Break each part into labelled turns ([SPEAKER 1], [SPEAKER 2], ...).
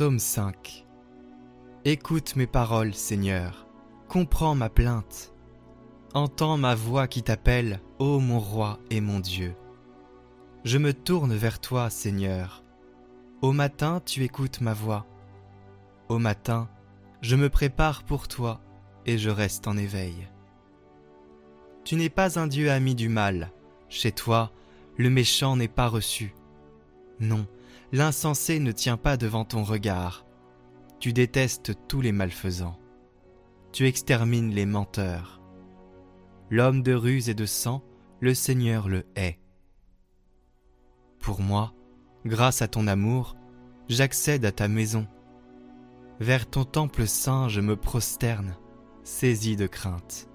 [SPEAKER 1] Psaume 5 Écoute mes paroles, Seigneur, comprends ma plainte. Entends ma voix qui t'appelle, ô mon roi et mon Dieu. Je me tourne vers toi, Seigneur. Au matin, tu écoutes ma voix. Au matin, je me prépare pour toi et je reste en éveil. Tu n'es pas un Dieu ami du mal. Chez toi, le méchant n'est pas reçu. Non, l'insensé ne tient pas devant ton regard. Tu détestes tous les malfaisants. Tu extermines les menteurs. L'homme de ruse et de sang, le Seigneur le hait. Pour moi, grâce à ton amour, j'accède à ta maison. Vers ton temple saint je me prosterne, saisi de crainte.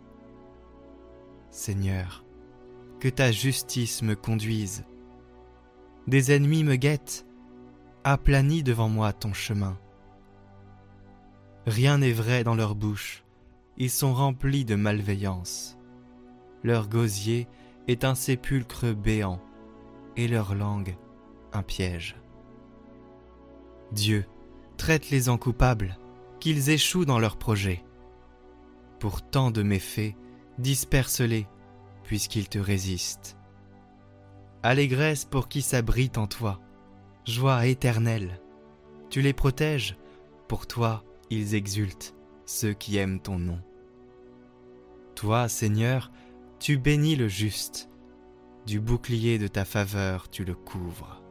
[SPEAKER 1] Seigneur, que ta justice me conduise. Des ennemis me guettent, aplanis devant moi ton chemin. Rien n'est vrai dans leur bouche, ils sont remplis de malveillance. Leur gosier est un sépulcre béant, et leur langue un piège. Dieu, traite-les en coupables, qu'ils échouent dans leurs projets. Pour tant de méfaits, disperse-les, puisqu'ils te résistent. Allégresse pour qui s'abrite en toi, joie éternelle. Tu les protèges, pour toi ils exultent, ceux qui aiment ton nom. Toi, Seigneur, tu bénis le juste, du bouclier de ta faveur tu le couvres.